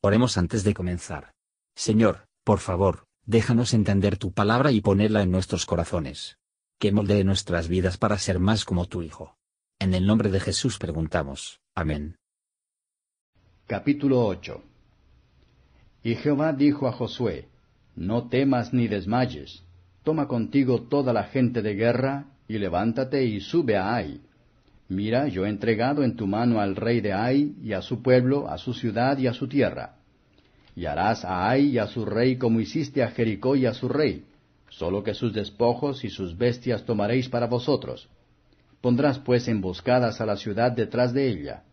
Oremos antes de comenzar. Señor, por favor, déjanos entender tu palabra y ponerla en nuestros corazones. Que moldee nuestras vidas para ser más como tu Hijo. En el nombre de Jesús preguntamos. Amén. Capítulo 8 Y Jehová dijo a Josué, No temas ni desmayes, toma contigo toda la gente de guerra, y levántate y sube a Ai. Mira, yo he entregado en tu mano al rey de Ai, y a su pueblo, a su ciudad y a su tierra. Y harás a Ai y a su rey como hiciste a Jericó y a su rey, solo que sus despojos y sus bestias tomaréis para vosotros. Pondrás pues emboscadas a la ciudad detrás de ella.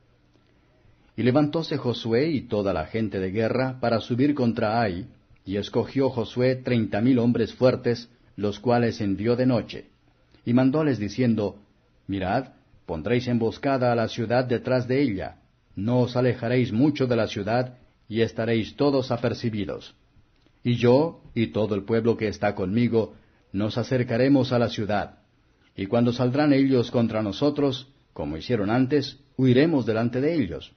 Y levantóse Josué y toda la gente de guerra para subir contra Ai, y escogió Josué treinta mil hombres fuertes, los cuales envió de noche. Y mandóles diciendo, Mirad, Pondréis emboscada a la ciudad detrás de ella. No os alejaréis mucho de la ciudad, y estaréis todos apercibidos. Y yo, y todo el pueblo que está conmigo, nos acercaremos a la ciudad. Y cuando saldrán ellos contra nosotros, como hicieron antes, huiremos delante de ellos.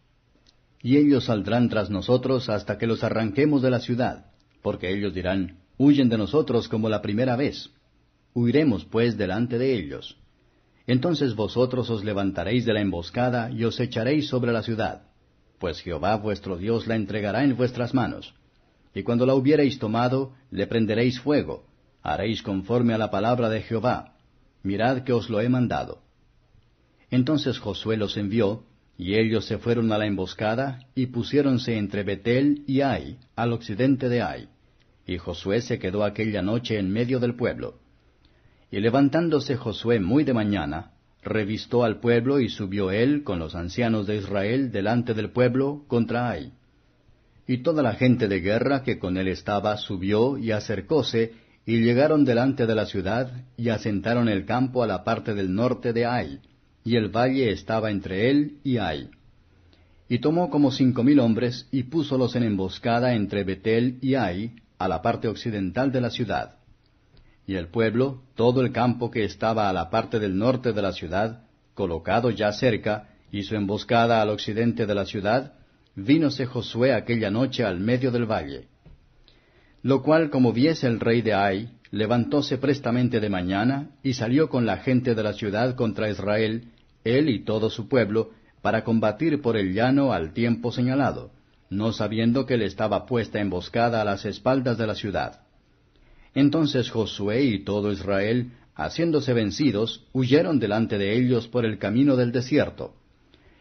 Y ellos saldrán tras nosotros hasta que los arranquemos de la ciudad, porque ellos dirán, huyen de nosotros como la primera vez. Huiremos pues delante de ellos. Entonces vosotros os levantaréis de la emboscada y os echaréis sobre la ciudad, pues Jehová vuestro Dios la entregará en vuestras manos. Y cuando la hubiereis tomado, le prenderéis fuego, haréis conforme a la palabra de Jehová. Mirad que os lo he mandado. Entonces Josué los envió, y ellos se fueron a la emboscada, y pusiéronse entre Betel y Ai, al occidente de Ai. Y Josué se quedó aquella noche en medio del pueblo. Y levantándose Josué muy de mañana, revistó al pueblo y subió él con los ancianos de Israel delante del pueblo contra Ai. Y toda la gente de guerra que con él estaba subió y acercóse, y llegaron delante de la ciudad, y asentaron el campo a la parte del norte de Ai, y el valle estaba entre él y Ai. Y tomó como cinco mil hombres, y púsolos en emboscada entre Betel y Ai, a la parte occidental de la ciudad. Y el pueblo, todo el campo que estaba a la parte del norte de la ciudad, colocado ya cerca, y su emboscada al occidente de la ciudad, vínose Josué aquella noche al medio del valle. Lo cual, como viese el rey de Ai, levantóse prestamente de mañana, y salió con la gente de la ciudad contra Israel, él y todo su pueblo, para combatir por el llano al tiempo señalado, no sabiendo que le estaba puesta emboscada a las espaldas de la ciudad. Entonces Josué y todo Israel, haciéndose vencidos, huyeron delante de ellos por el camino del desierto.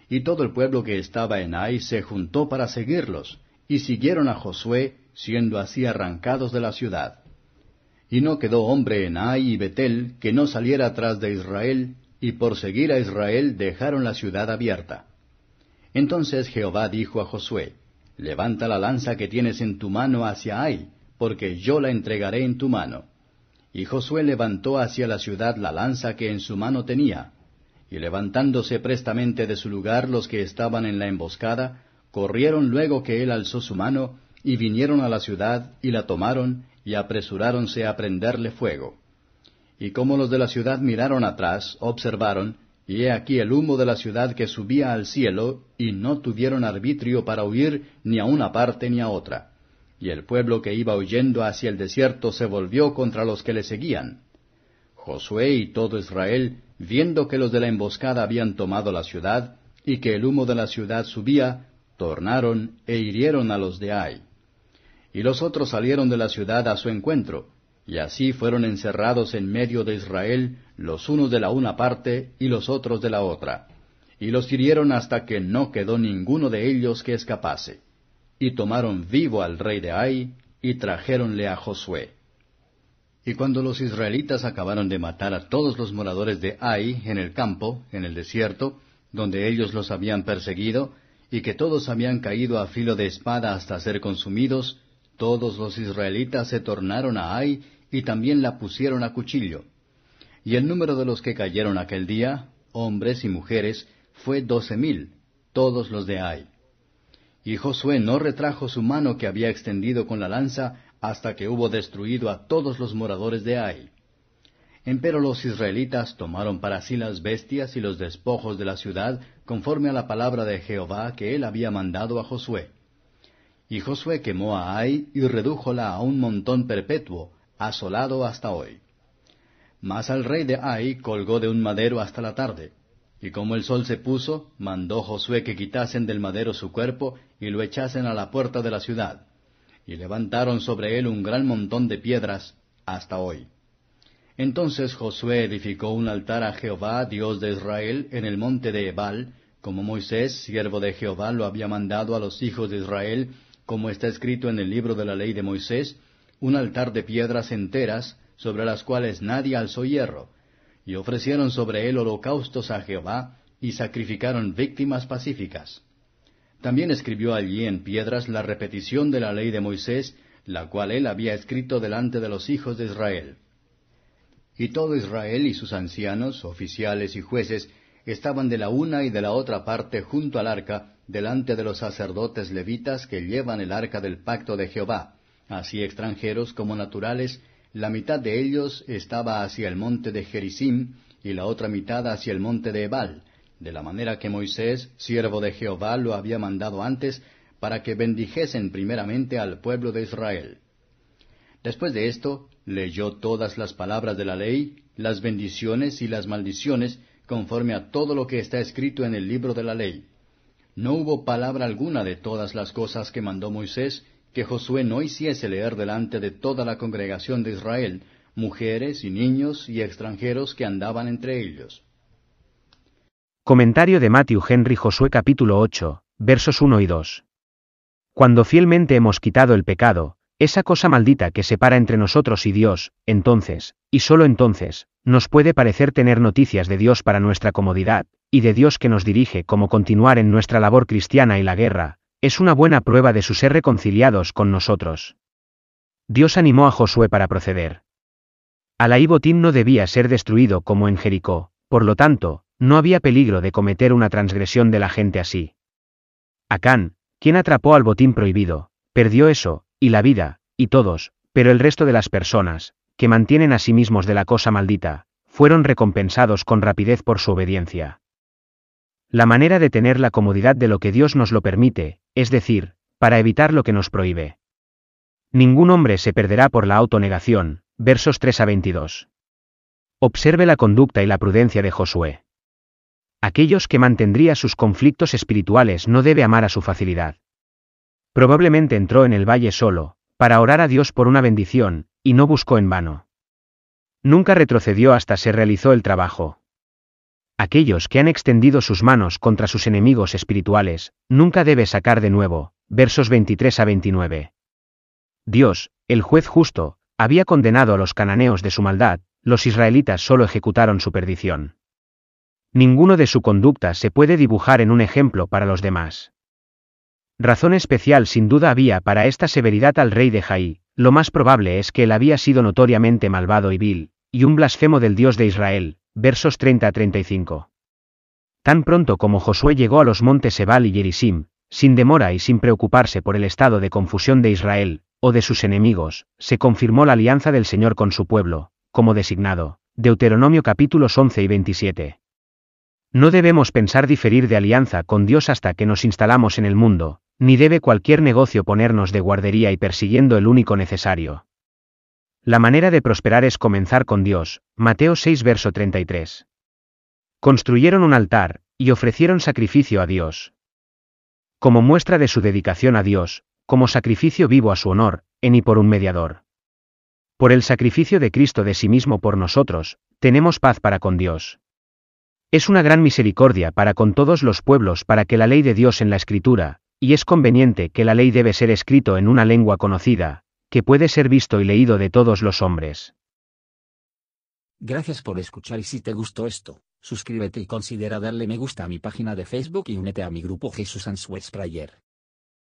Y todo el pueblo que estaba en Ai se juntó para seguirlos, y siguieron a Josué, siendo así arrancados de la ciudad. Y no quedó hombre en Ai y Betel que no saliera atrás de Israel, y por seguir a Israel dejaron la ciudad abierta. Entonces Jehová dijo a Josué, Levanta la lanza que tienes en tu mano hacia Ai, porque yo la entregaré en tu mano. Y Josué levantó hacia la ciudad la lanza que en su mano tenía, y levantándose prestamente de su lugar los que estaban en la emboscada, corrieron luego que él alzó su mano, y vinieron a la ciudad, y la tomaron, y apresuráronse a prenderle fuego. Y como los de la ciudad miraron atrás, observaron, y he aquí el humo de la ciudad que subía al cielo, y no tuvieron arbitrio para huir ni a una parte ni a otra y el pueblo que iba huyendo hacia el desierto se volvió contra los que le seguían. Josué y todo Israel, viendo que los de la emboscada habían tomado la ciudad, y que el humo de la ciudad subía, tornaron e hirieron a los de Ai. Y los otros salieron de la ciudad a su encuentro, y así fueron encerrados en medio de Israel, los unos de la una parte y los otros de la otra, y los hirieron hasta que no quedó ninguno de ellos que escapase y tomaron vivo al rey de Ai, y trajéronle a Josué. Y cuando los israelitas acabaron de matar a todos los moradores de Ai en el campo, en el desierto, donde ellos los habían perseguido, y que todos habían caído a filo de espada hasta ser consumidos, todos los israelitas se tornaron a Ai y también la pusieron a cuchillo. Y el número de los que cayeron aquel día, hombres y mujeres, fue doce mil, todos los de Ai. Y Josué no retrajo su mano que había extendido con la lanza hasta que hubo destruido a todos los moradores de Ai. Empero los israelitas tomaron para sí las bestias y los despojos de la ciudad conforme a la palabra de Jehová que él había mandado a Josué. Y Josué quemó a Ai y redújola a un montón perpetuo, asolado hasta hoy. Mas al rey de Ai colgó de un madero hasta la tarde. Y como el sol se puso, mandó Josué que quitasen del madero su cuerpo y lo echasen a la puerta de la ciudad. Y levantaron sobre él un gran montón de piedras hasta hoy. Entonces Josué edificó un altar a Jehová, Dios de Israel, en el monte de Ebal, como Moisés, siervo de Jehová, lo había mandado a los hijos de Israel, como está escrito en el libro de la ley de Moisés, un altar de piedras enteras, sobre las cuales nadie alzó hierro, y ofrecieron sobre él holocaustos a Jehová, y sacrificaron víctimas pacíficas. También escribió allí en piedras la repetición de la ley de Moisés, la cual él había escrito delante de los hijos de Israel. Y todo Israel y sus ancianos, oficiales y jueces estaban de la una y de la otra parte junto al arca, delante de los sacerdotes levitas que llevan el arca del pacto de Jehová, así extranjeros como naturales, la mitad de ellos estaba hacia el monte de Gerizim, y la otra mitad hacia el monte de Ebal, de la manera que Moisés, siervo de Jehová, lo había mandado antes, para que bendijesen primeramente al pueblo de Israel. Después de esto, leyó todas las palabras de la ley, las bendiciones y las maldiciones, conforme a todo lo que está escrito en el libro de la ley. No hubo palabra alguna de todas las cosas que mandó Moisés, que Josué no hiciese leer delante de toda la congregación de Israel, mujeres y niños y extranjeros que andaban entre ellos. Comentario de Matthew Henry Josué capítulo 8, versos 1 y 2. Cuando fielmente hemos quitado el pecado, esa cosa maldita que separa entre nosotros y Dios, entonces, y sólo entonces, nos puede parecer tener noticias de Dios para nuestra comodidad, y de Dios que nos dirige como continuar en nuestra labor cristiana y la guerra, es una buena prueba de su ser reconciliados con nosotros. Dios animó a Josué para proceder. Alaí botín no debía ser destruido como en Jericó, por lo tanto, no había peligro de cometer una transgresión de la gente así. Acán, quien atrapó al botín prohibido, perdió eso, y la vida, y todos, pero el resto de las personas, que mantienen a sí mismos de la cosa maldita, fueron recompensados con rapidez por su obediencia. La manera de tener la comodidad de lo que Dios nos lo permite, es decir, para evitar lo que nos prohíbe. Ningún hombre se perderá por la autonegación, versos 3 a 22. Observe la conducta y la prudencia de Josué. Aquellos que mantendría sus conflictos espirituales no debe amar a su facilidad. Probablemente entró en el valle solo, para orar a Dios por una bendición, y no buscó en vano. Nunca retrocedió hasta se realizó el trabajo. Aquellos que han extendido sus manos contra sus enemigos espirituales, nunca debe sacar de nuevo, versos 23 a 29. Dios, el juez justo, había condenado a los cananeos de su maldad, los israelitas solo ejecutaron su perdición. Ninguno de su conducta se puede dibujar en un ejemplo para los demás. Razón especial sin duda había para esta severidad al rey de Jaí, lo más probable es que él había sido notoriamente malvado y vil, y un blasfemo del Dios de Israel, versos 30 a 35. Tan pronto como Josué llegó a los montes Ebal y Jerisim, sin demora y sin preocuparse por el estado de confusión de Israel, o de sus enemigos, se confirmó la alianza del Señor con su pueblo, como designado. Deuteronomio capítulos 11 y 27. No debemos pensar diferir de alianza con Dios hasta que nos instalamos en el mundo, ni debe cualquier negocio ponernos de guardería y persiguiendo el único necesario. La manera de prosperar es comenzar con Dios. Mateo 6 verso 33. Construyeron un altar, y ofrecieron sacrificio a Dios. Como muestra de su dedicación a Dios, como sacrificio vivo a su honor, en y por un mediador. Por el sacrificio de Cristo de sí mismo por nosotros, tenemos paz para con Dios. Es una gran misericordia para con todos los pueblos para que la ley de Dios en la Escritura, y es conveniente que la ley debe ser escrito en una lengua conocida, que puede ser visto y leído de todos los hombres. Gracias por escuchar y si te gustó esto, suscríbete y considera darle me gusta a mi página de Facebook y únete a mi grupo Jesús Answers Prayer.